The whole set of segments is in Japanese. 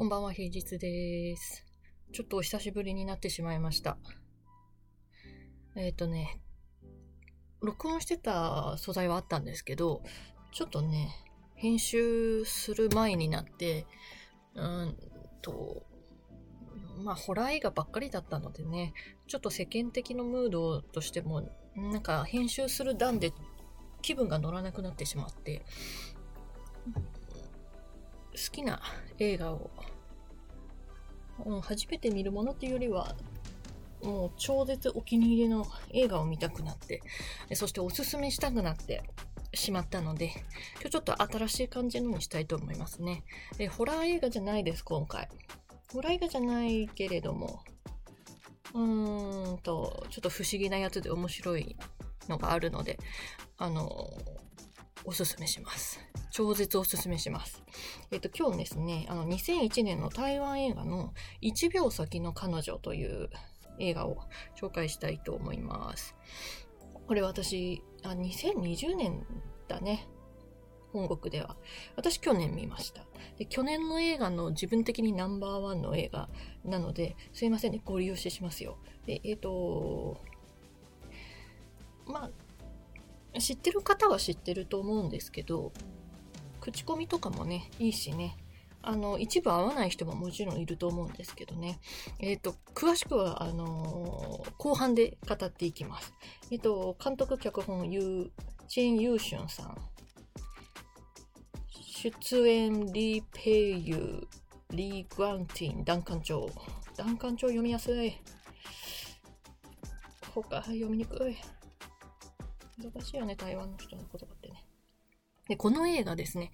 こんばんは、平日です。ちょっとお久しぶりになってしまいました。えっ、とね、録音してた素材はあったんですけど、ちょっとね、編集する前になって、うんと、まあ、ホラー映画ばっかりだったのでね、ちょっと世間的なムードとしても、なんか編集する段で気分が乗らなくなってしまって、好きな映画を、うん、初めて見るものっていうよりは、もう超絶お気に入りの映画を見たくなって、そしておすすめしたくなってしまったので、今日ちょっと新しい感じのにしたいと思いますね。でホラー映画じゃないです、今回。ホラー映画じゃないけれども、うーんと、ちょっと不思議なやつで面白いのがあるので、あの、おすすめします。超絶おすすめします。えっと、今日ですね、あの、2001年の台湾映画の1秒先の彼女という映画を紹介したいと思います。これ私、あ、2020年だね。本国では。私去年見ました。で去年の映画の自分的にナンバーワンの映画なので、すいませんね、ご利用してしますよ。で、えっ、と、まあ、知ってる方は知ってると思うんですけど、口コミとかもね、いいしね、あの、一部合わない人ももちろんいると思うんですけどね。えっ、と、詳しくは、あのー後半で語っていきます。えっ、と、監督、脚本、ユー、チェン・ユーシュンさん。出演、リー・ペイユー、リー・グランティン、ダンカンチョウ。ダンカンチョウ読みやすい。他、読みにくい。難しいよね、台湾の人の言葉って。で、この映画ですね、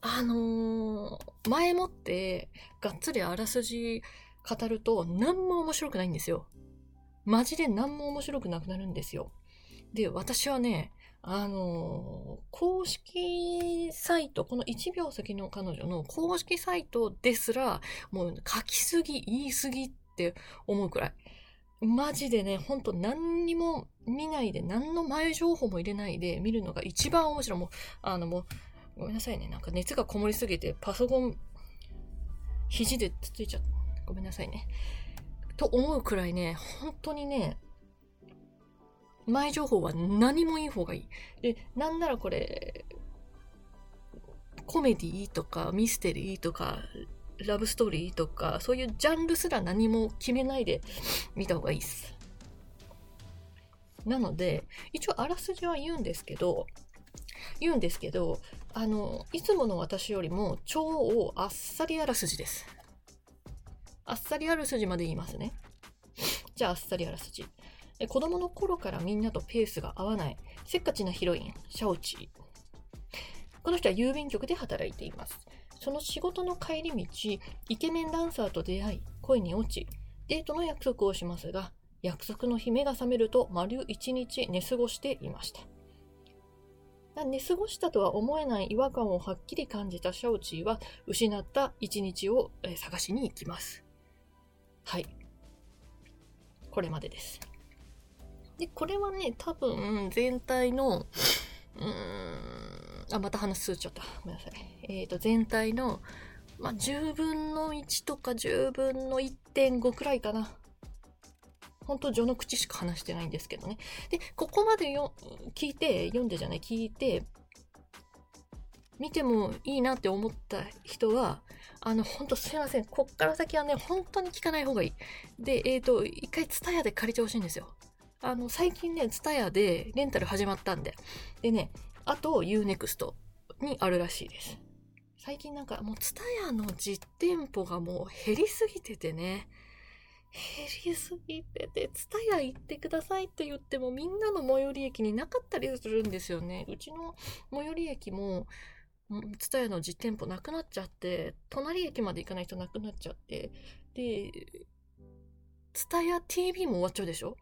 あのー前もって、がっつりあらすじ語ると、何も面白くないんですよ。マジで何も面白くなくなるんですよ。で、私はね、あのー公式サイト、この1秒先の彼女の公式サイトですら、もう書きすぎ、言いすぎって思うくらい。マジでね、ほんと何にも見ないで、何の前情報も入れないで見るのが一番面白い。もう、あのもう、ごめんなさいね。なんか熱がこもりすぎて、パソコン、肘でつついちゃった。ごめんなさいね。と思うくらいね、本当にね、前情報は何もいい方がいい。で、なんならこれ、コメディとかミステリーとか、ラブストーリーとか、そういうジャンルすら何も決めないで見た方がいいっす。なので、一応あらすじは言うんですけど、言うんですけど、あの、いつもの私よりも超あっさりあらすじです。あっさりあらすじまで言いますね。じゃああっさりあらすじ。え子供の頃からみんなとペースが合わない、せっかちなヒロイン、シャオチー。この人は郵便局で働いています。その仕事の帰り道、イケメンダンサーと出会い、恋に落ち、デートの約束をしますが、約束の日目が覚めると丸一日寝過ごしていました。寝過ごしたとは思えない違和感をはっきり感じたシャオチーは失った一日を探しに行きます。はい。これまでです。で、これはね、多分全体の、うーん、あ、また話すちゃった。ごめんなさい。えっ、と、全体の、まあ、10分の1とか10分の1.5くらいかな。本当序の口しか話してないんですけどね。で、ここまでよ聞いて、読んでじゃない、聞いて、見てもいいなって思った人は、あの、ほんとすいません。こっから先はね、本当に聞かない方がいい。で、えっ、と、一回ツタヤで借りてほしいんですよ。あの、最近ね、ツタヤでレンタル始まったんで。でね、あと Unext にあるらしいです。最近なんかもうツタヤの実店舗がもう減りすぎててね。減りすぎてて、ツタヤ行ってくださいって言ってもみんなの最寄り駅になかったりするんですよね。うちの最寄り駅も、ツタヤの実店舗なくなっちゃって、隣駅まで行かないとなくなっちゃって、で、ツタヤ TV も終わっちゃうでしょ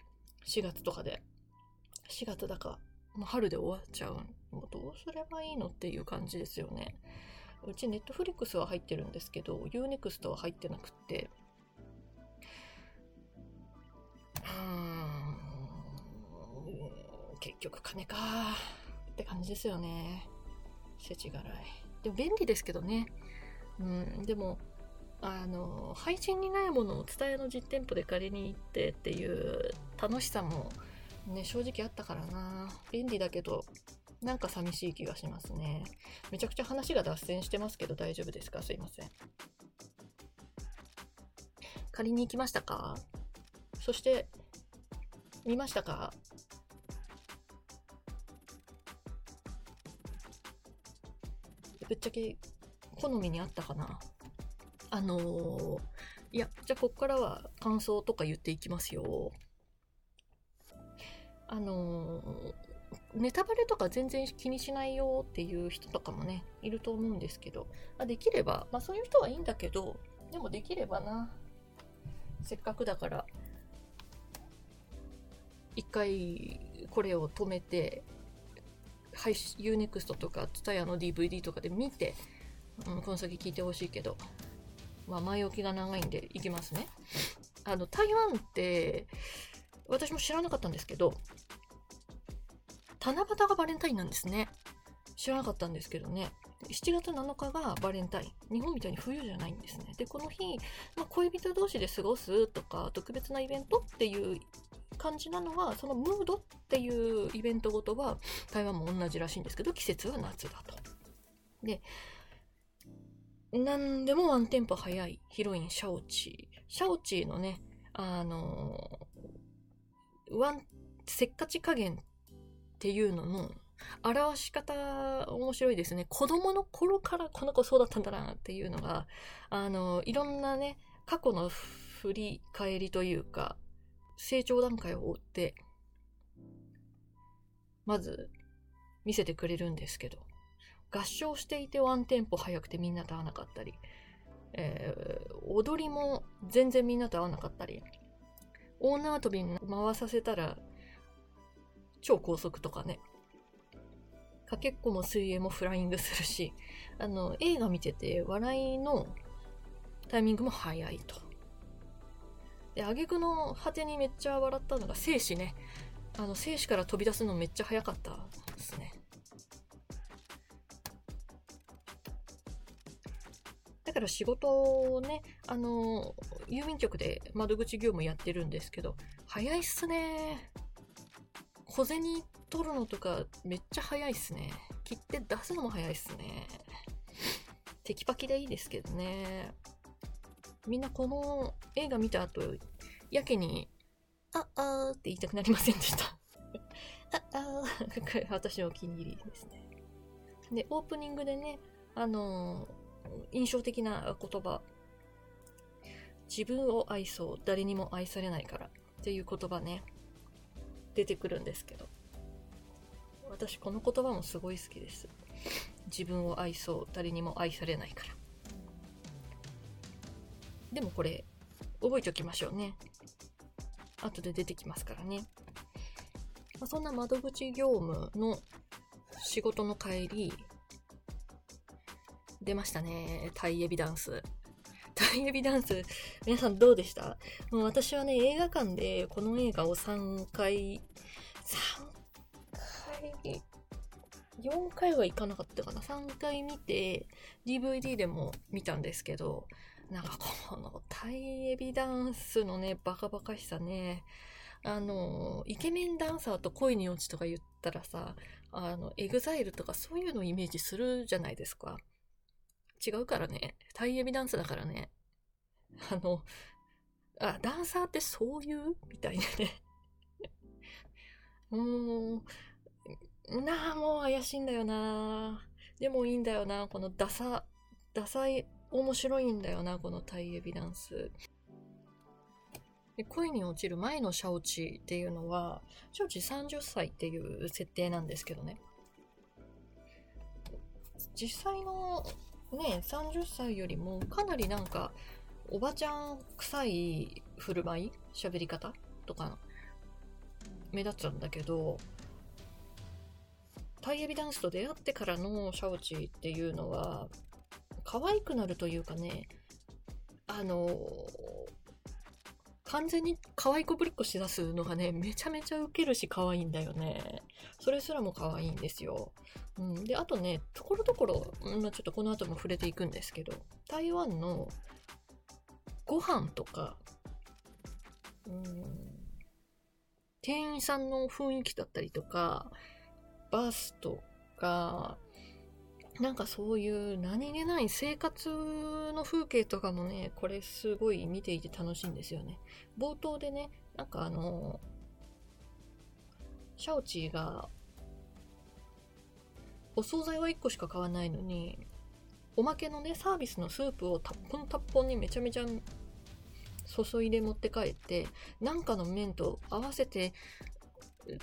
?4 月とかで。4月だか、もう春で終わっちゃう。もうどうすればいいのっていう感じですよね。うちネットフリックスは入ってるんですけど、Unext は入ってなくって、うん結局金かって感じですよね。世知辛い。でも便利ですけどね。うん、でも、あの配信にないものを伝えの実店舗で借りに行ってっていう楽しさもね正直あったからな便利だけどなんか寂しい気がしますね。めちゃくちゃ話が脱線してますけど大丈夫ですか？すいません。借りに行きましたか？そして見ましたか？ぶっちゃけ好みにあったかな？あのー、いや、じゃあこっからは感想とか言っていきますよ。あのー、ネタバレとか全然気にしないよっていう人とかもね、いると思うんですけど、あできれば、まあそういう人はいいんだけど、でもできればな、せっかくだから、一回これを止めて、配信 UNEXT とか TSUTAYA の DVD とかで見て、うん、この先聞いてほしいけど、まあ、前置きが長いんでいきますね。あの、台湾って、私も知らなかったんですけど、七夕がバレンタインなんですね。知らなかったんですけどね。7月7日がバレンタイン。日本みたいに冬じゃないんですね。で、この日、まあ、恋人同士で過ごすとか、特別なイベントっていう感じなのは、そのムードっていうイベントごとは、台湾も同じらしいんですけど、季節は夏だと。で、何でもワンテンポ早いヒロイン、シャオチー。シャオチーのね、あのー、ワン、せっかち加減っていうのの表し方面白いですね。子供の頃からこの子そうだったんだなっていうのが、あの、いろんなね、過去の振り返りというか、成長段階を追って、まず見せてくれるんですけど、合唱していてワンテンポ速くてみんなと合わなかったり、えー、踊りも全然みんなと合わなかったり、大縄跳びに回させたら超高速とかね、かけっこも水泳もフライングするし、あの、映画見てて笑いのタイミングも早いと。で、挙句の果てにめっちゃ笑ったのが生死ね。あの、生死から飛び出すのめっちゃ早かったですね。だから仕事をね、あの、郵便局で窓口業務やってるんですけど、早いっすね。小銭取るのとかめっちゃ早いっすね。切って出すのも早いっすね。テキパキでいいですけどね。みんなこの映画見た後、やけに、あ、あーって言いたくなりませんでした。あ、あー私のお気に入りですね。で、オープニングでね、あのー、印象的な言葉。自分を愛そう。誰にも愛されないから。っていう言葉ね、出てくるんですけど。私、この言葉もすごい好きです。自分を愛そう。誰にも愛されないから。でもこれ、覚えておきましょうね。後で出てきますからね。まあ、そんな窓口業務の仕事の帰り、出ましたね。タイエビダンス。タイエビダンス、皆さんどうでした？もう私はね、映画館でこの映画を3回、3回、4回は行かなかったかな。3回見て、DVD でも見たんですけど、なんかこのタイエビダンスのね、バカバカしさね、あの、イケメンダンサーと恋に落ちとか言ったらさ、あの、 EXILE とかそういうのをイメージするじゃないですか。違うからね。エアロビダンスだからね。あの、あ、ダンサーってそういう？みたいなね。もう、なあ、もう怪しいんだよな。でもいいんだよな。このダサ、ダサい面白いんだよな、このエアロビダンス。で恋に落ちる前のシャオチっていうのは、シャオチ30歳っていう設定なんですけどね。実際のね、30歳よりもかなりなんか、おばちゃん臭い振る舞い喋り方とか、目立つんだけど、タイエビダンスと出会ってからのシャオチーっていうのは、可愛くなるというかね、あの、完全に可愛い子ぶりっこしだすのがね、めちゃめちゃウケるし可愛いんだよね。それすらも可愛いんですよ。うん。で、あとね、ところどころ、まあ、ちょっとこの後も触れていくんですけど、台湾のご飯とか、うん、店員さんの雰囲気だったりとか、バスとか、なんかそういう何気ない生活の風景とかもね、これすごい見ていて楽しいんですよね。冒頭でね、なんかあの、シャオチーが、お惣菜は1個しか買わないのに、おまけのね、サービスのスープをたっぽんたっぽんにめちゃめちゃ注いで持って帰って、なんかの麺と合わせて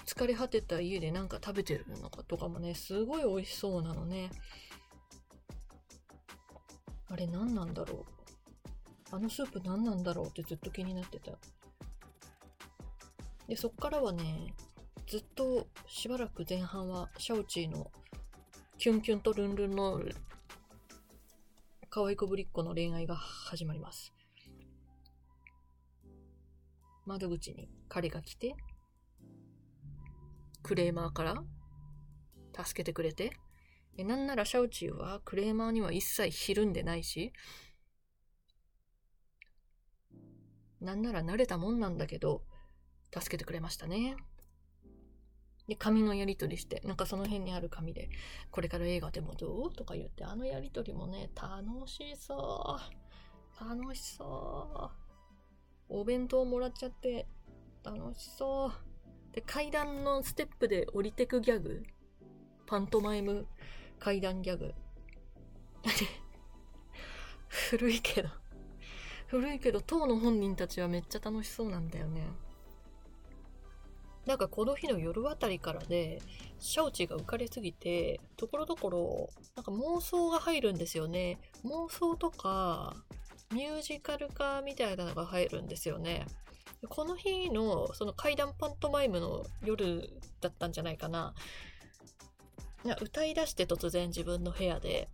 疲れ果てた家でなんか食べてるのかとかもね、すごい美味しそうなのね。あれ何なんだろう。あのスープ何なんだろうってずっと気になってた。で、そっからはね、ずっとしばらく前半はシャオチーのキュンキュンとルンルンの可愛い子ぶりっ子の恋愛が始まります。窓口に彼が来て、クレーマーから？助けてくれて、えなんならシャウチーはクレーマーには一切ひるんでないし、なんなら慣れたもんなんだけど、助けてくれましたね。で、紙のやり取りして、なんかその辺にある紙で、これから映画でもどう？とか言って、あのやり取りもね、楽しそう。楽しそう。お弁当もらっちゃって、楽しそう。で、階段のステップで降りてくギャグ。パントマイム階段ギャグ。古いけど。古いけど、当の本人たちはめっちゃ楽しそうなんだよね。なんかこの日の夜あたりからで、シャオチが浮かれすぎて、ところどころ、なんか妄想が入るんですよね。妄想とか、ミュージカル化みたいなのが入るんですよね。この日のその怪談パントマイムの夜だったんじゃないかな。いや歌い出して突然自分の部屋で、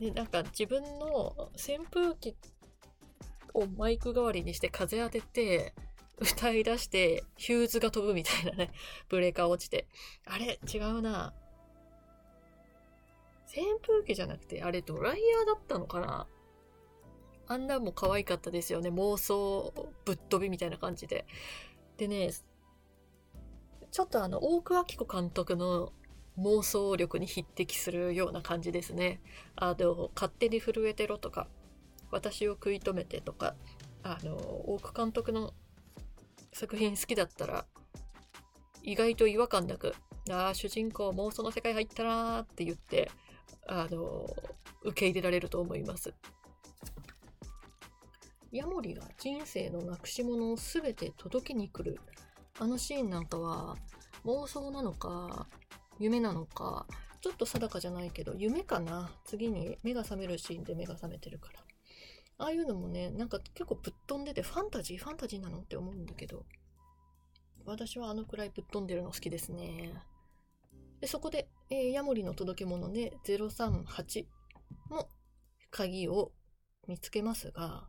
で、なんか自分の扇風機をマイク代わりにして風当てて、歌い出してヒューズが飛ぶみたいなね、ブレーカー落ちて。あれ違うな。扇風機じゃなくて、あれドライヤーだったのかな？あんなも可愛かったですよね。妄想ぶっ飛びみたいな感じで。でね、ちょっとあの、大久明子監督の妄想力に匹敵するような感じですね。あの、勝手に震えてろとか、私を食い止めてとか、あの、大久監督の作品好きだったら、意外と違和感なく、ああ、主人公妄想の世界入ったなーって言って、あの、受け入れられると思います。ヤモリが人生のなくし物を全て届けに来る。あのシーンなんかは妄想なのか、夢なのか、ちょっと定かじゃないけど、夢かな？次に目が覚めるシーンで目が覚めてるから。ああいうのもね、なんか結構ぶっ飛んでて、ファンタジーファンタジーなのって思うんだけど、私はあのくらいぶっ飛んでるの好きですね。でそこで、えー、ヤモリの届け物で038の鍵を見つけますが、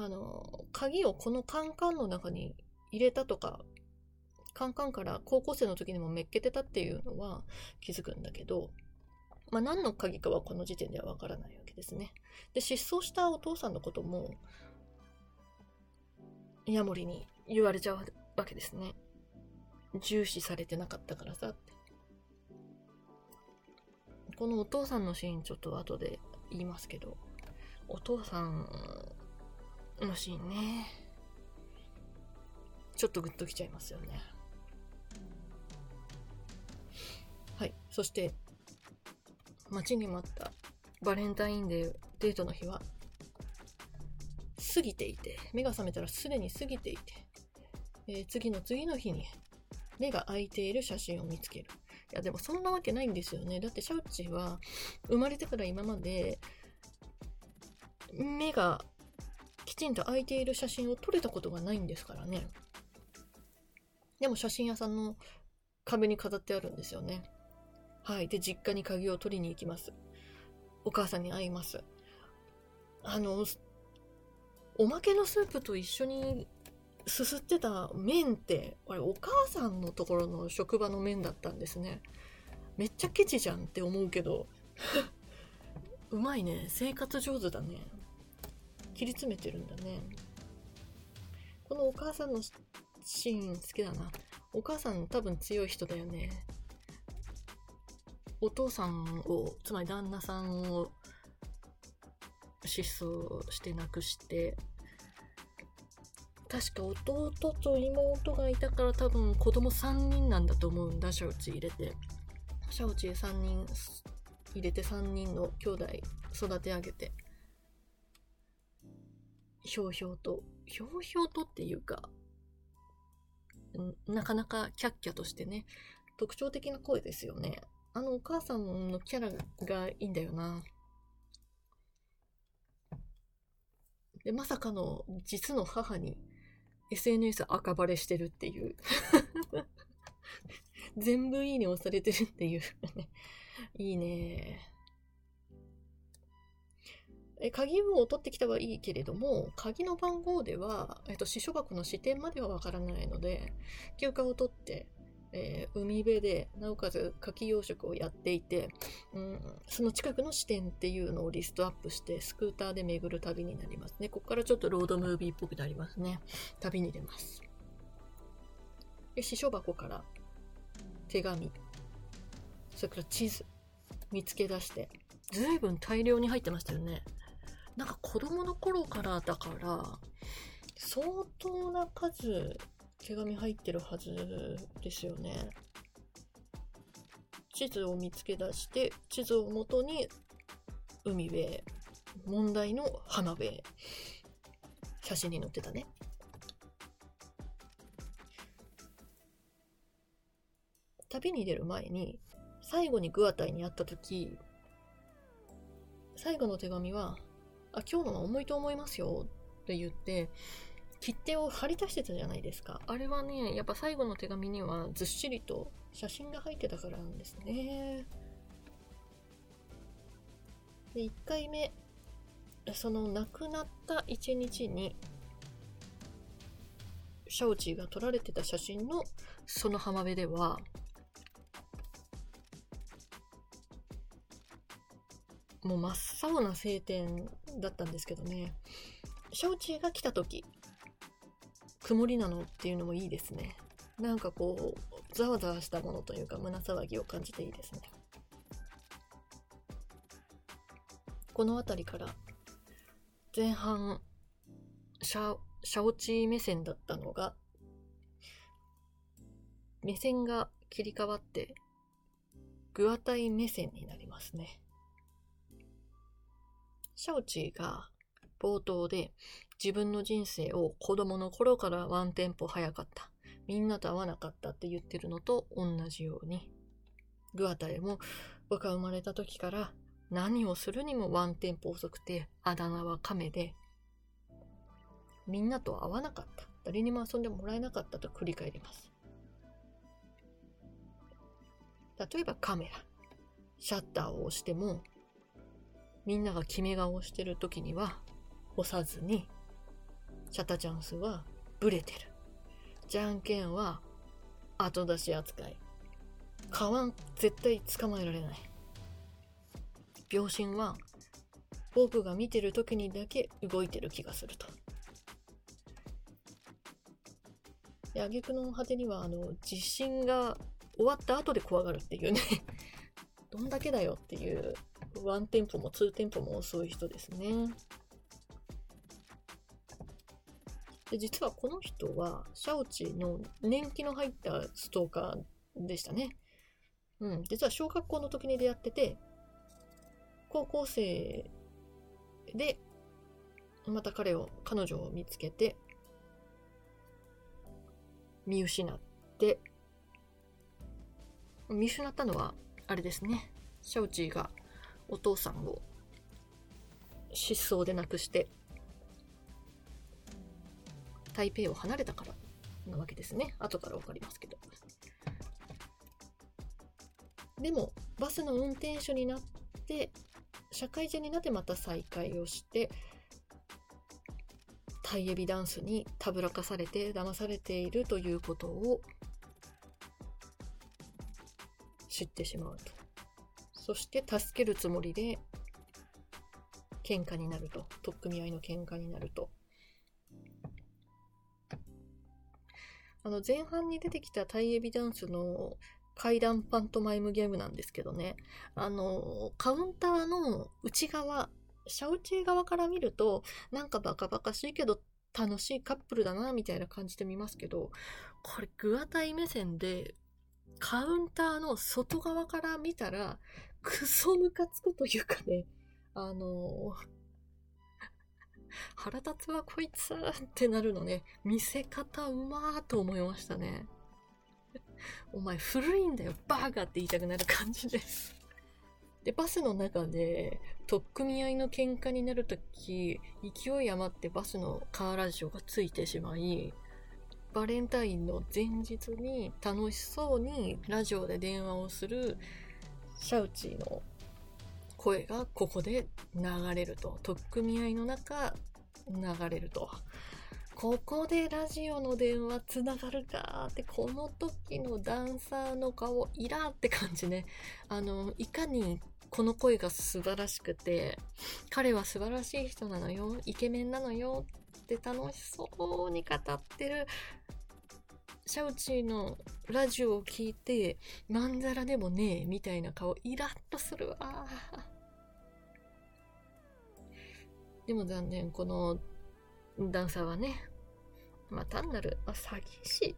あの、鍵をこのカンカンの中に入れたとか、カンカンから高校生の時にもめっけてたっていうのは気づくんだけど、まあ何の鍵かはこの時点ではわからないわけですね。で、失踪したお父さんのことも、ヤモリに言われちゃうわけですね。重視されてなかったからさって。このお父さんのシーンちょっと後で言いますけど、お父さんのシーンね。ちょっとグッときちゃいますよね。はい。そして、待ちに待ったバレンタインデーデートの日は、過ぎていて、目が覚めたらすでに過ぎていて、えー、次の次の日に目が開いている写真を見つける。いや、でもそんなわけないんですよね。だってシャウチは生まれてから今まで目がきちんと空いている写真を撮れたことがないんですからね。でも写真屋さんの壁に飾ってあるんですよね。はい。で、実家に鍵を取りに行きます。お母さんに会います。あの、おまけのスープと一緒にすすってた麺って、あれお母さんのところの職場の麺だったんですね。めっちゃケチじゃんって思うけど、うまいね。生活上手だね。切り詰めてるんだね。このお母さんのシーン好きだな。お母さん多分強い人だよね。お父さんを、つまり旦那さんを失踪して亡くして、確か弟と妹がいたから多分子供3人なんだと思うんだ、シャウチ入れて。シャウチ3人入れて3人の兄弟育て上げて。ひょうひょうと、ひょうひょうとっていうか、なかなかキャッキャとしてね、特徴的な声ですよね。あのお母さんのキャラがいいんだよな。で、まさかの実の母に SNS 赤バレしてるっていう 全部いいね押されてるっていういいね。え鍵を取ってきたはいいけれども、鍵の番号では、えっと、私書箱の視点まではわからないので、休暇を取って、えー、海辺で、なおかつ牡蠣養殖をやっていて、うん、その近くの視点っていうのをリストアップして、スクーターで巡る旅になりますね。ここからちょっとロードムービーっぽくなりますね。旅に出ます。で、司書箱から手紙、それから地図、見つけ出して、ずいぶん大量に入ってましたよね。なんか子供の頃からだから、相当な数手紙入ってるはずですよね。地図を見つけ出して、地図をもとに海辺、問題の浜辺、写真に載ってたね。旅に出る前に、最後にグアタイに会った時、最後の手紙は、あ、今日のは重いと思いますよって言って、切手を貼り出してたじゃないですか。あれはね、やっぱ最後の手紙にはずっしりと写真が入ってたからなんですね。で、1回目、その亡くなった1日に、シャオチーが撮られてた写真のその浜辺では、もう真っ青な晴天だったんですけどね、シャオチーが来た時、曇りなのっていうのもいいですね。なんかこう、ざわざわしたものというか、胸騒ぎを感じていいですね。この辺りから、前半、シャ、シャオチー目線だったのが、目線が切り替わって、グアタイ目線になりますね。シャオチーが冒頭で自分の人生を子供の頃からワンテンポ早かった。みんなと会わなかったって言ってるのと同じように。グアタレも僕が生まれた時から何をするにもワンテンポ遅くてあだ名は亀でみんなと会わなかった。誰にも遊んでもらえなかったと繰り返ります。例えばカメラ。シャッターを押してもみんなが決め顔してる時には押さずにシャタチャンスはブレてる。じゃんけんは後出し扱い。カワン絶対捕まえられない。秒針は僕が見てる時にだけ動いてる気がすると。で、挙句の果てには、あの、地震が終わった後で怖がるっていうね どんだけだよっていう、ワンテンポもツーテンポも遅い人ですね。で、実はこの人は、シャオチの年季の入ったストーカーでしたね。うん。実は小学校の時に出会ってて、高校生で、また彼を、彼女を見つけて、見失って、見失ったのは、あれですね。シャオチーがお父さんを失踪で亡くして、台北を離れたからなわけですね。後からわかりますけど。でも、バスの運転手になって、社会人になってまた再会をして、タイエビダンスにたぶらかされて騙されているということを知ってしまうと。そして助けるつもりで喧嘩になると。取っ組み合いの喧嘩になると。あの、前半に出てきたタイエビダンスの階段パントマイムゲームなんですけどね、あの、カウンターの内側、シャウチー側から見ると、なんかバカバカしいけど楽しいカップルだな、みたいな感じで見ますけど、これグアタイ目線で、カウンターの外側から見たら、クソムカつくというかね、あの 腹立つわこいつってなるのね、見せ方うまーと思いましたね。お前古いんだよ、バーガーって言いたくなる感じです。で、バスの中で、取っ組み合いの喧嘩になるとき、勢い余ってバスのカーラジオがついてしまい、バレンタインの前日に楽しそうにラジオで電話をするシャウチーの声がここで流れると。取っ組み合いの中、流れると。ここでラジオの電話つながるかって、この時のダンサーの顔、イラーって感じね。あの、いかにこの声が素晴らしくて、彼は素晴らしい人なのよ、イケメンなのよって楽しそうに語ってるシャウチーのラジオを聞いて、まんざらでもねえ、みたいな顔、イラッとするわ。でも残念、このダンサーはね、まあ単なる、まあ、詐欺師。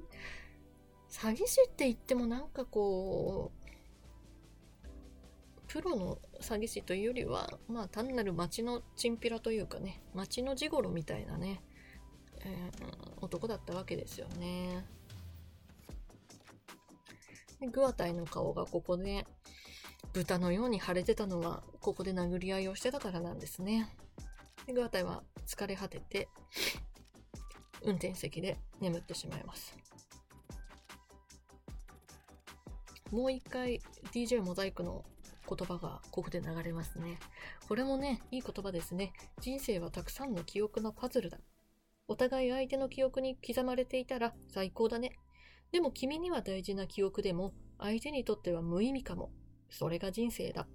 詐欺師って言ってもなんかこう、プロの詐欺師というよりは、まあ単なる街のチンピラというかね、街のジゴロみたいなね、えー、男だったわけですよね。グアタイの顔がここで豚のように腫れてたのはここで殴り合いをしてたからなんですね。でグアタイは疲れ果てて運転席で眠ってしまいます。もう一回 DJ モザイクの言葉がここで流れますね。これもね、いい言葉ですね。人生はたくさんの記憶のパズルだ。お互い相手の記憶に刻まれていたら最高だね。でも君には大事な記憶でも、相手にとっては無意味かも。それが人生だ。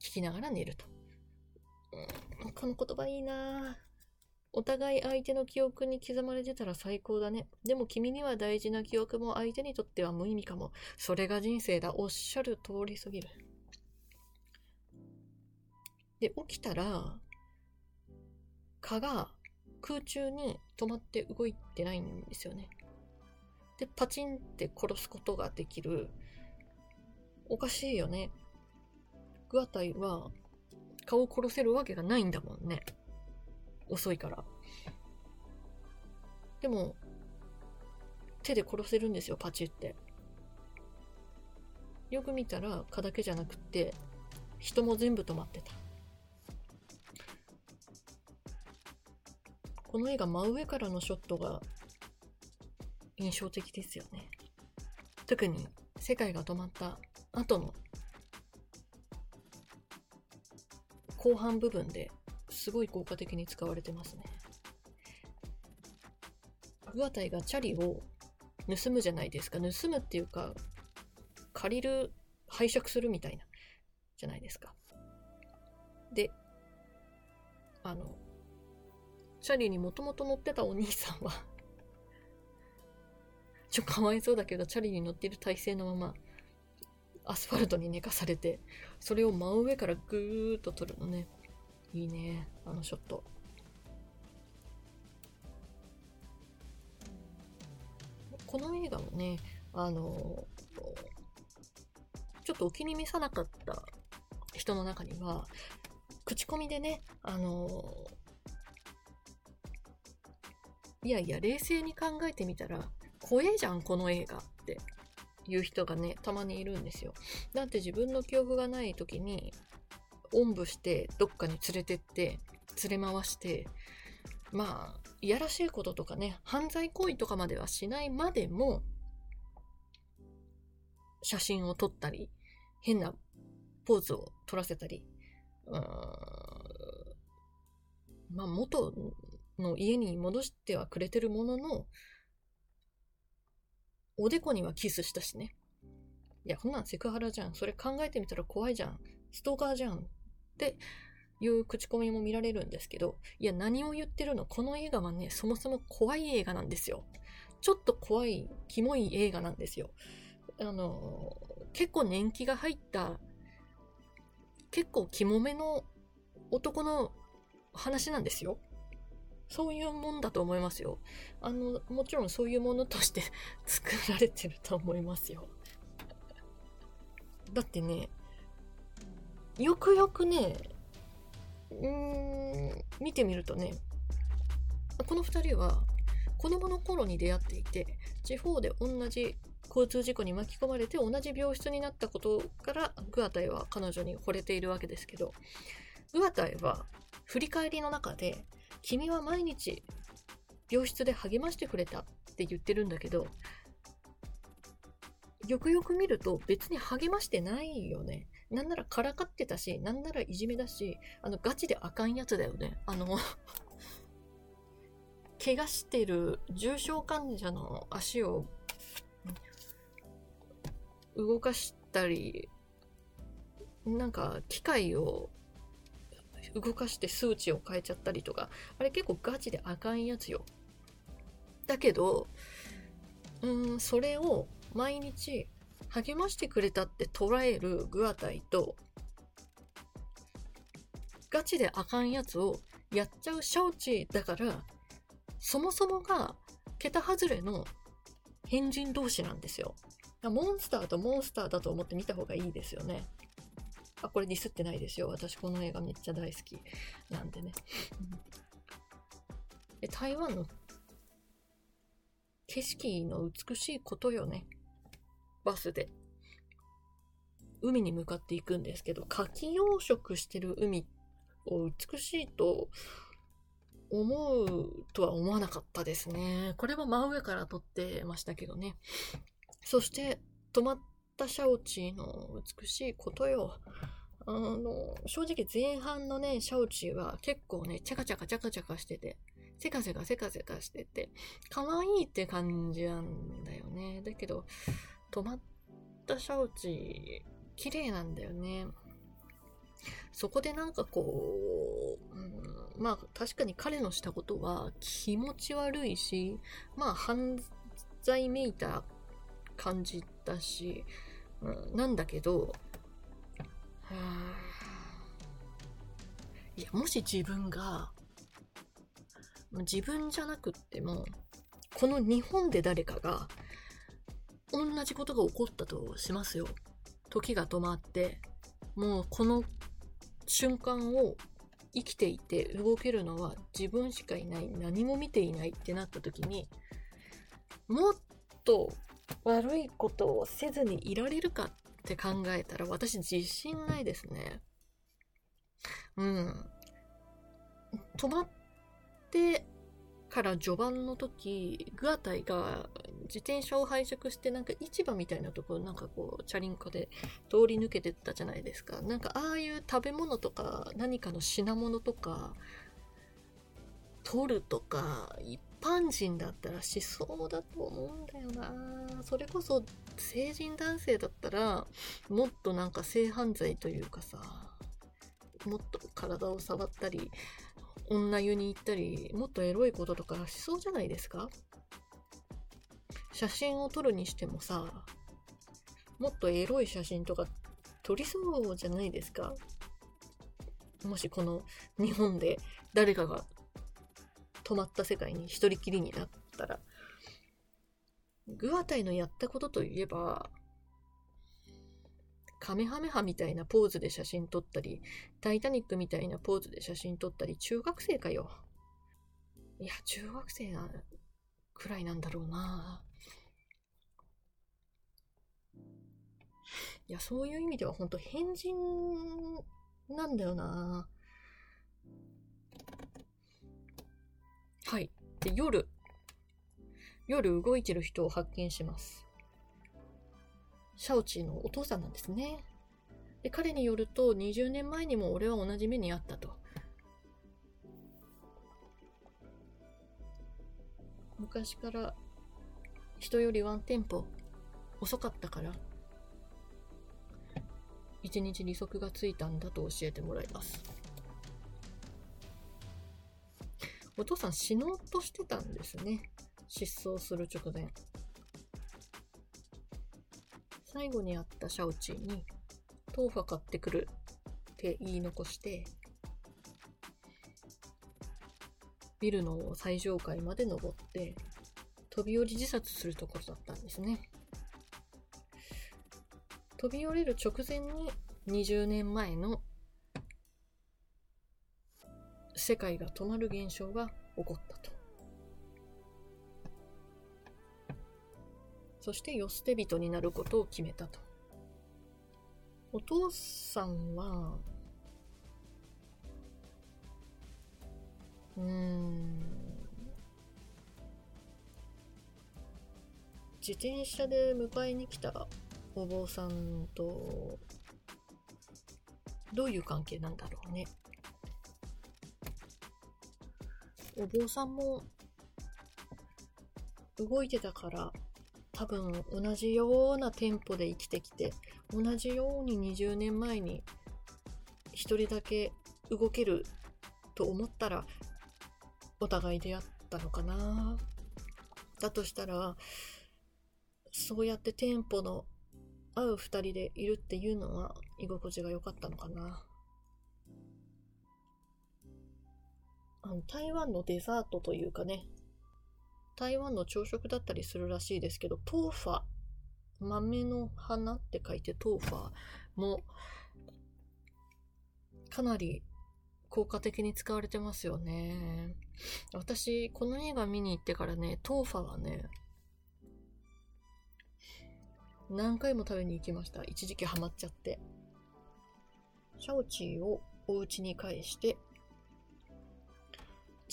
聞きながら寝ると。うん、この言葉いいなお互い相手の記憶に刻まれてたら最高だね。でも君には大事な記憶も相手にとっては無意味かも。それが人生だ。おっしゃる通りすぎる。で、起きたら、蚊が空中に止まって動いてないんですよね。で、パチンって殺すことができる。おかしいよね。グアタイは顔を殺せるわけがないんだもんね。遅いから。でも、手で殺せるんですよ、パチって。よく見たら蚊だけじゃなくって、人も全部止まってた。この絵が真上からのショットが印象的ですよね。特に世界が止まった後の後半部分ですごい効果的に使われてますね。グアタイがチャリを盗むじゃないですか。盗むっていうか、借りる、拝借するみたいな、じゃないですか。で、あの、チャリにもともと乗ってたお兄さんはちょ、かわいそうだけど、チャリに乗ってる体勢のまま、アスファルトに寝かされて、それを真上からぐーっと撮るのね。いいね、あのショット。この映画もね、あの、ちょっとお気に召さなかった人の中には、口コミでね、あの、いやいや、冷静に考えてみたら、怖えじゃん、この映画っていう人がね、たまにいるんですよ。だって自分の記憶がない時に、おんぶしてどっかに連れてって、連れ回して、まあ、いやらしいこととかね、犯罪行為とかまではしないまでも、写真を撮ったり、変なポーズを撮らせたり、うーんまあ、元の家に戻してはくれてるものの、おでこにはキスしたしね。いや、こんなんセクハラじゃん。それ考えてみたら怖いじゃん。ストーカーじゃん。っていう口コミも見られるんですけど、いや、何を言ってるの？この映画はね、そもそも怖い映画なんですよ。ちょっと怖い、キモい映画なんですよ。あの、結構年季が入った、結構キモめの男の話なんですよ。そういうもんだと思いますよ。あの、もちろんそういうものとして 作られてると思いますよ。だってね、よくよくね、うーん、見てみるとね、この二人は子供の頃に出会っていて、地方で同じ交通事故に巻き込まれて同じ病室になったことからグアタイは彼女に惚れているわけですけど、グアタイは振り返りの中で、君は毎日病室で励ましてくれたって言ってるんだけど、よくよく見ると別に励ましてないよね。なんならからかってたし、なんならいじめだし、あの、ガチであかんやつだよね。あの 怪我してる重症患者の足を動かしたり、なんか機械を動かして数値を変えちゃったりとか、あれ結構ガチであかんやつよ。だけど、うん、それを毎日励ましてくれたって捉えるグアタイと、ガチであかんやつをやっちゃうシャオチだから、そもそもが桁外れの変人同士なんですよ。モンスターとモンスターだと思って見た方がいいですよね。あ、これディスってないですよ。私この映画めっちゃ大好きなんでね。で台湾の景色の美しいことよね。バスで。海に向かっていくんですけど、牡蠣養殖してる海を美しいと思うとは思わなかったですね。これは真上から撮ってましたけどね。そして、止まったシャオチーの美しいことよ。あの、正直前半のね、シャオチーは結構ね、チャカチャカチャカチャカしてて、せかせかせかせかしてて、可愛いって感じなんだよね。だけど、止まったシャオチー、綺麗なんだよね。そこでなんかこう、うん、まあ確かに彼のしたことは気持ち悪いし、まあ犯罪めいた感じだし、うん、なんだけど、いや、もし自分が、自分じゃなくっても、この日本で誰かが、同じことが起こったとしますよ。時が止まって、もうこの瞬間を生きていて動けるのは自分しかいない、何も見ていないってなった時に、もっと悪いことをせずにいられるかって考えたら私自信ないですね。うん。止まってから序盤の時、グアタイが自転車を拝借してなんか市場みたいなところなんかこうチャリンコで通り抜けてったじゃないですか。なんかああいう食べ物とか何かの品物とか取るとか一般人だったらしそうだと思うんだよな。それこそ成人男性だったらもっとなんか性犯罪というかさもっと体を触ったり女湯に行ったりもっとエロいこととかしそうじゃないですか？写真を撮るにしてもさもっとエロい写真とか撮りそうじゃないですか？もしこの日本で誰かが止まった世界に一人きりになったら、グアタイのやったことといえば、カメハメハみたいなポーズで写真撮ったり、タイタニックみたいなポーズで写真撮ったり、中学生かよ。いや、中学生なくらいなんだろうな。いや、そういう意味では本当変人なんだよな。はい。で、夜、夜動いてる人を発見します。シャオチーのお父さんなんですね。で、彼によると、20年前にも俺は同じ目にあったと。昔から人よりワンテンポ遅かったから、一日利息がついたんだと教えてもらいます。お父さん死のうとしてたんですね。失踪する直前。最後に会ったシャオチーに、豆腐買ってくるって言い残して、ビルの最上階まで登って、飛び降り自殺するところだったんですね。飛び降りる直前に20年前の世界が止まる現象が起こったと。そして世捨て人になることを決めたと。お父さんは、うん、自転車で迎えに来たお坊さんと、どういう関係なんだろうね。お坊さんも動いてたから多分同じようなテンポで生きてきて同じように20年前に一人だけ動けると思ったらお互い出会ったのかな。だとしたらそうやってテンポの合う二人でいるっていうのは居心地が良かったのかな。あの台湾のデザートというかね台湾の朝食だったりするらしいですけど、トーファ、豆の花って書いてトーファも、かなり効果的に使われてますよね。私、この映画見に行ってからね、トーファはね、何回も食べに行きました。一時期ハマっちゃって。シャオチーをお家に返して、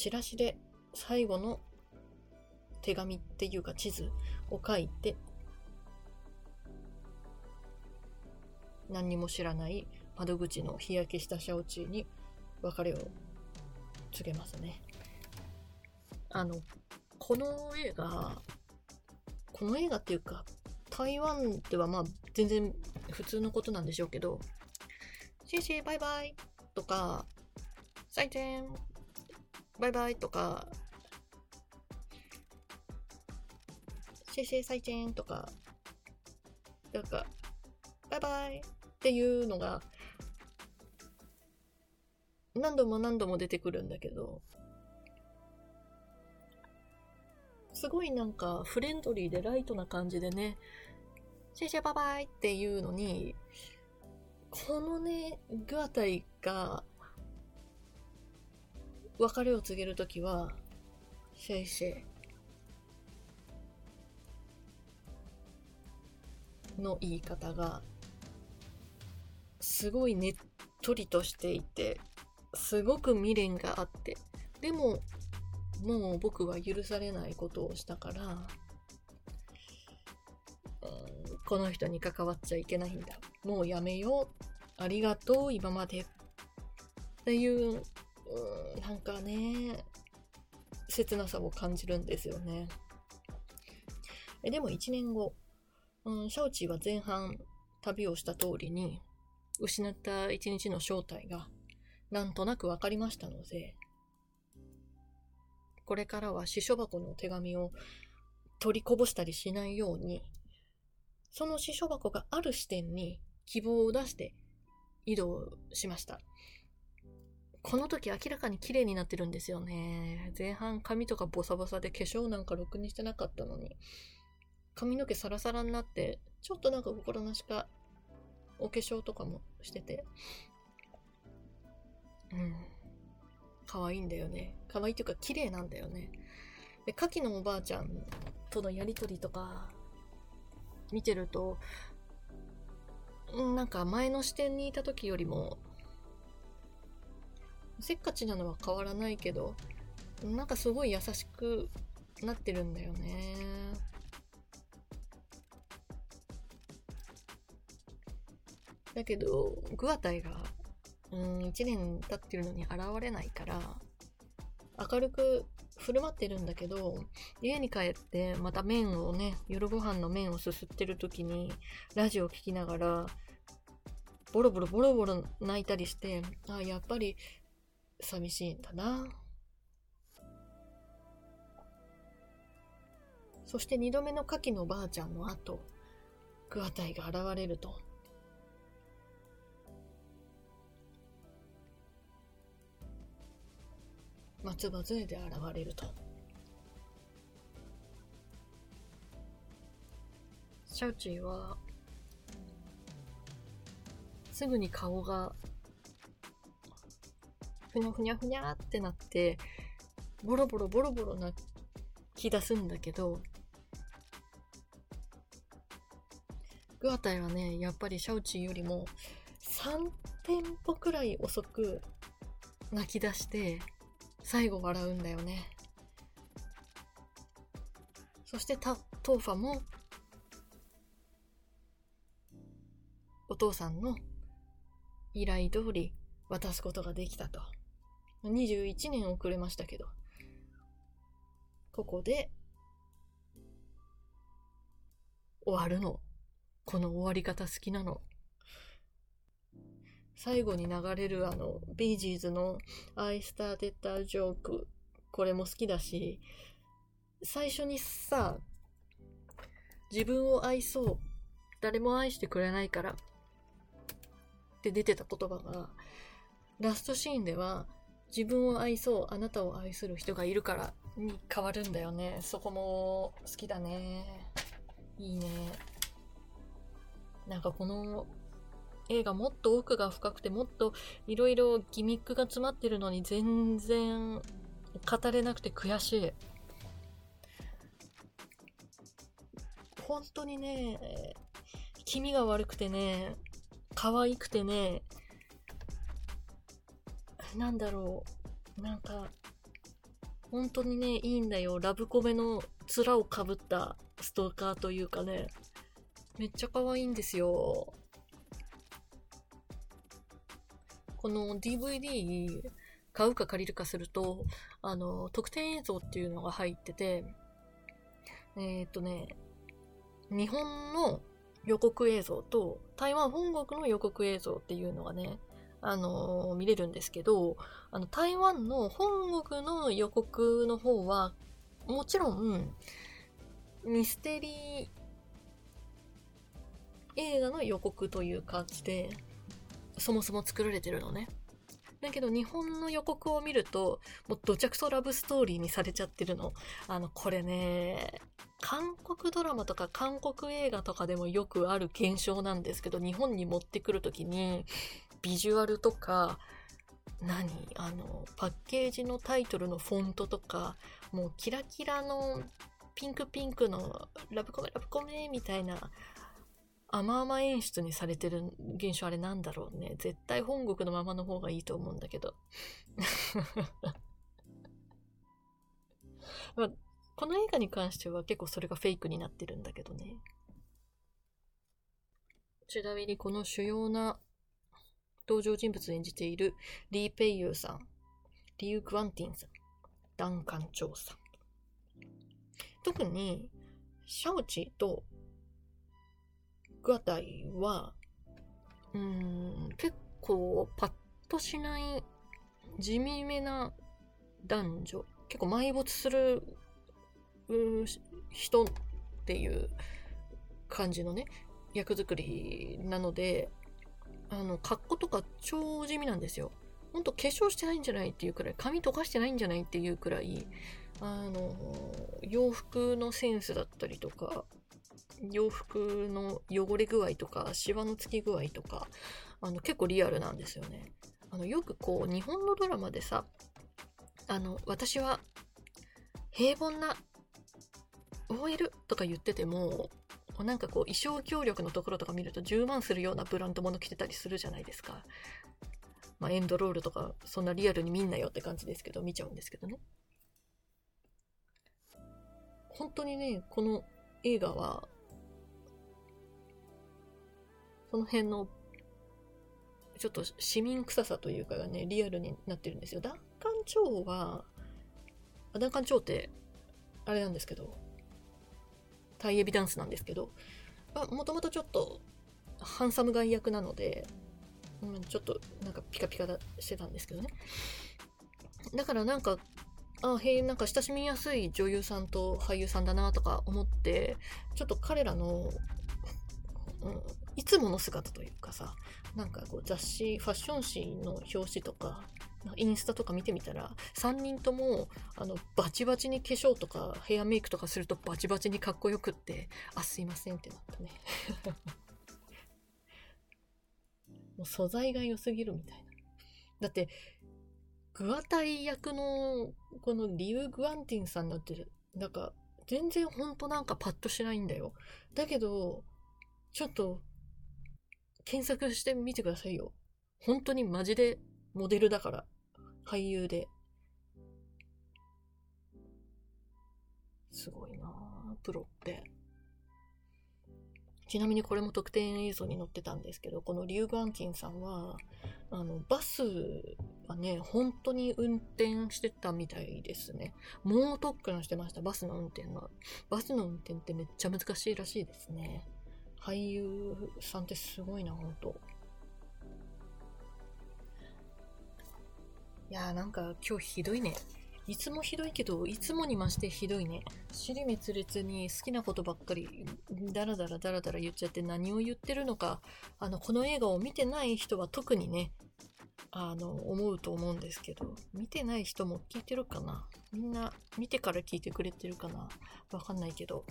チラシで最後の手紙っていうか地図を書いて、何にも知らない窓口の日焼けしたシャオチーに別れを告げますね。あの、この映画、この映画っていうか、台湾ではまあ全然普通のことなんでしょうけど、シェイシェイバイバイとか、再见バイバイとか、シェシェ再見とか、なんか、バイバイっていうのが、何度も何度も出てくるんだけど、すごいなんかフレンドリーでライトな感じでね、シェシェバイバイっていうのに、このね、グアタイが、別れを告げるときは、シェイシェイ、の言い方がすごいねっとりとしていてすごく未練があってでももう僕は許されないことをしたから、うん、この人に関わっちゃいけないんだ。もうやめよう。ありがとう今まで。っていう、うん、なんかね切なさを感じるんですよねでも1年後うん、シャオチーは前半旅をした通りに、失った一日の正体がなんとなくわかりましたので、これからは死書箱の手紙を取りこぼしたりしないように、その死書箱がある視点に希望を出して移動しました。この時明らかに綺麗になってるんですよね。前半髪とかボサボサで化粧なんかろくにしてなかったのに。髪の毛サラサラになって、ちょっとなんか心なしかお化粧とかもしてて、うん。可愛いんだよね。可愛いというか綺麗なんだよね。で、カキのおばあちゃんとのやりとりとか、見てると、なんか前の視点にいた時よりも、せっかちなのは変わらないけど、なんかすごい優しくなってるんだよね。だけど、グアタイが、うん、1年経ってるのに現れないから、明るく振る舞ってるんだけど、家に帰ってまた麺をね、夜ご飯の麺をすすってる時に、ラジオを聴きながら、ボロボロボロボロ泣いたりして、あ、やっぱり寂しいんだな。そして二度目の牡蠣のばあちゃんの後、グアタイが現れると、松葉杖で現れると。シャウチーは、すぐに顔がふにゃふにゃふにゃってなって、ボロボロボロボロ泣き出すんだけど、グアタイはね、やっぱりシャウチーよりも3テンポくらい遅く泣き出して、最後笑うんだよね。そしてタトーファもお父さんの依頼通り渡すことができたと。21年遅れましたけど、ここで終わるの。この終わり方好きなの。最後に流れるあの、ビージーズの I started a joke これも好きだし、最初にさ、自分を愛そう。誰も愛してくれないから。って出てた言葉が、ラストシーンでは、自分を愛そう、あなたを愛する人がいるからに変わるんだよね。そこも好きだね。いいね。なんかこの映画もっと奥が深くてもっといろいろギミックが詰まってるのに全然語れなくて悔しい。本当にね、気味が悪くてね、可愛くてね、なんだろう、なんか、本当にね、いいんだよ。ラブコメの面をかぶったストーカーというかね、めっちゃ可愛いんですよ。この DVD 買うか借りるかすると、あの、特典映像っていうのが入ってて、えー、っとね、日本の予告映像と台湾本国の予告映像っていうのがね、あのー、見れるんですけど、あの、台湾の本国の予告の方は、もちろん、ミステリー映画の予告という感じで、そもそも作られてるのね。だけど日本の予告を見ると、もうどちゃくそラブストーリーにされちゃってるの。あの、これね、韓国ドラマとか韓国映画とかでもよくある現象なんですけど、日本に持ってくるときに、ビジュアルとか、何？あの、パッケージのタイトルのフォントとか、もうキラキラのピンクピンクのラブコメラブコメみたいな甘々演出にされてる現象あれなんだろうね。絶対本国のままの方がいいと思うんだけど。まあ、この映画に関しては結構それがフェイクになってるんだけどね。ちなみにこの主要な登場人物を演じているリー・ペイユーさん、リュー・グワンティンさん、ダン・カンチョウさん。特に、シャオチとグアタイは、うん、結構パッとしない地味めな男女。結構埋没するうん人っていう感じのね、役作りなので、あの、格好とか超地味なんですよ。ほんと化粧してないんじゃないっていうくらい、髪溶かしてないんじゃないっていうくらい、あの、洋服のセンスだったりとか、洋服の汚れ具合とか、シワのつき具合とか、あの、結構リアルなんですよね。あの、よくこう、日本のドラマでさ、あの、私は平凡な OL とか言ってても、なんかこう、衣装協力のところとか見ると10万するようなブランド物着てたりするじゃないですか。まあ、エンドロールとか、そんなリアルに見んなよって感じですけど、見ちゃうんですけどね。本当にね、この映画は、その辺の、ちょっと市民臭さというかがね、リアルになってるんですよ。ダンカンチョウは、ダンカンチョウって、あれなんですけど、タイエビダンスなんですけど、もともとちょっと、ハンサムガイ役なので、うん、ちょっとなんかピカピカだしてたんですけどね。だからなんか、あへえなんか親しみやすい女優さんと俳優さんだなとか思ってちょっと彼らの、うん、いつもの姿というかさなんかこう雑誌ファッション誌の表紙とかインスタとか見てみたら3人ともあのバチバチに化粧とかヘアメイクとかするとバチバチにかっこよくってあすいませんってなったね。もう素材が良すぎるみたいな。だってグアタイ役のこのリュウ・グアンティンさんなんてなんか全然ほんとなんかパッとしないんだよ。だけどちょっと検索してみてくださいよ。本当にマジでモデルだから俳優で。すごいなプロって。ちなみにこれも特典映像に載ってたんですけど、このリュウ・ガンキンさんは、あの、バスはね、本当に運転してたみたいですね。猛特訓してました、バスの運転が。バスの運転ってめっちゃ難しいらしいですね。俳優さんってすごいな、本当いやーなんか今日ひどいね。いつもひどいけど、いつもに増してひどいね。尻滅裂に好きなことばっかり、ダラダラダラダラ言っちゃって何を言ってるのか、あの、この映画を見てない人は特にね、あの、思うと思うんですけど、見てない人も聞いてるかなみんな見てから聞いてくれてるかなわかんないけど。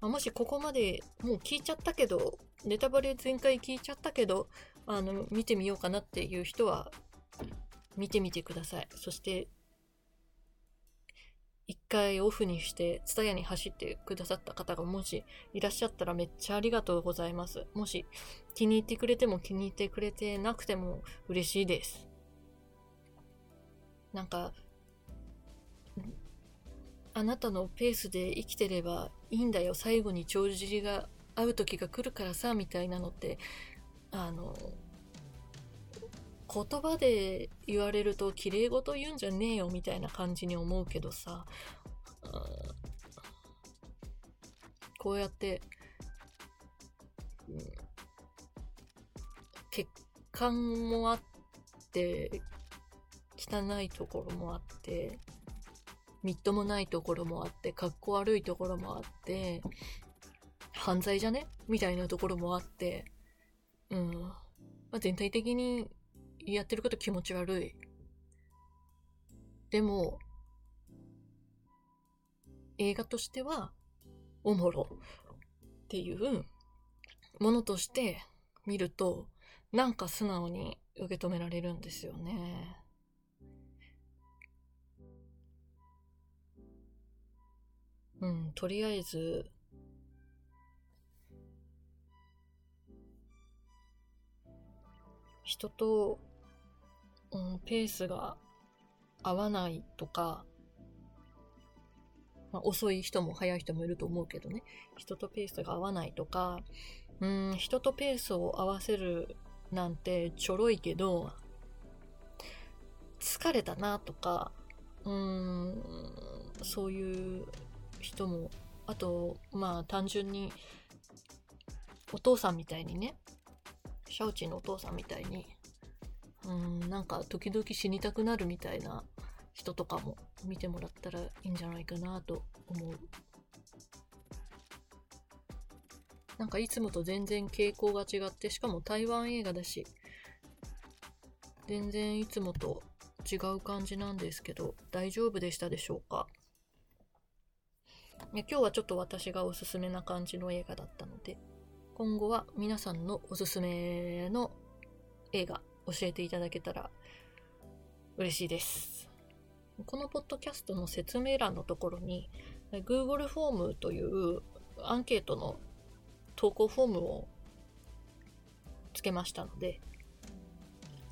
あ、もしここまでもう聞いちゃったけど、ネタバレ全開聞いちゃったけど、あの、見てみようかなっていう人は、見てみてください。そして、一回オフにして、ツタヤに走ってくださった方がもしいらっしゃったらめっちゃありがとうございます。もし気に入ってくれても気に入ってくれてなくても嬉しいです。なんか、あなたのペースで生きてればいいんだよ。最後に帳尻が合う時が来るからさ、みたいなのって、あの、言葉で言われると綺麗事言うんじゃねえよみたいな感じに思うけどさ、こうやって、血管もあって、汚いところもあって、みっともないところもあって、かっこ悪いところもあって、犯罪じゃね？みたいなところもあって、うん。まあ、全体的にやってること気持ち悪い。でも、映画としては、おもろっていうものとして見ると、なんか素直に受け止められるんですよね。うん、とりあえず、人とうん、ペースが合わないとか、まあ、遅い人も速い人もいると思うけどね、人とペースが合わないとか、うん、人とペースを合わせるなんてちょろいけど、疲れたなとか、うん、そういう人も、あと、まあ単純に、お父さんみたいにね、シャウチンのお父さんみたいに、うんなんか時々死にたくなるみたいな人とかも見てもらったらいいんじゃないかなと思う。なんかいつもと全然傾向が違ってしかも台湾映画だし全然いつもと違う感じなんですけど大丈夫でしたでしょうか？今日はちょっと私がおすすめな感じの映画だったので今後は皆さんのおすすめの映画教えていただけたら嬉しいです。このポッドキャストの説明欄のところに Google フォームというアンケートの投稿フォームをつけましたので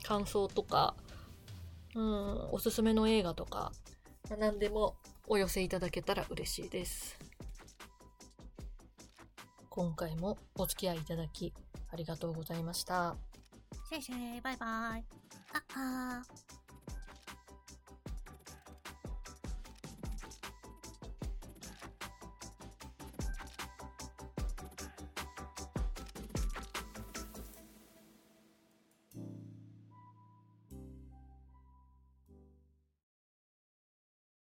感想とかうんおすすめの映画とか何でもお寄せいただけたら嬉しいです今回もお付き合いいただきありがとうございました。谢谢，拜拜，啊啊。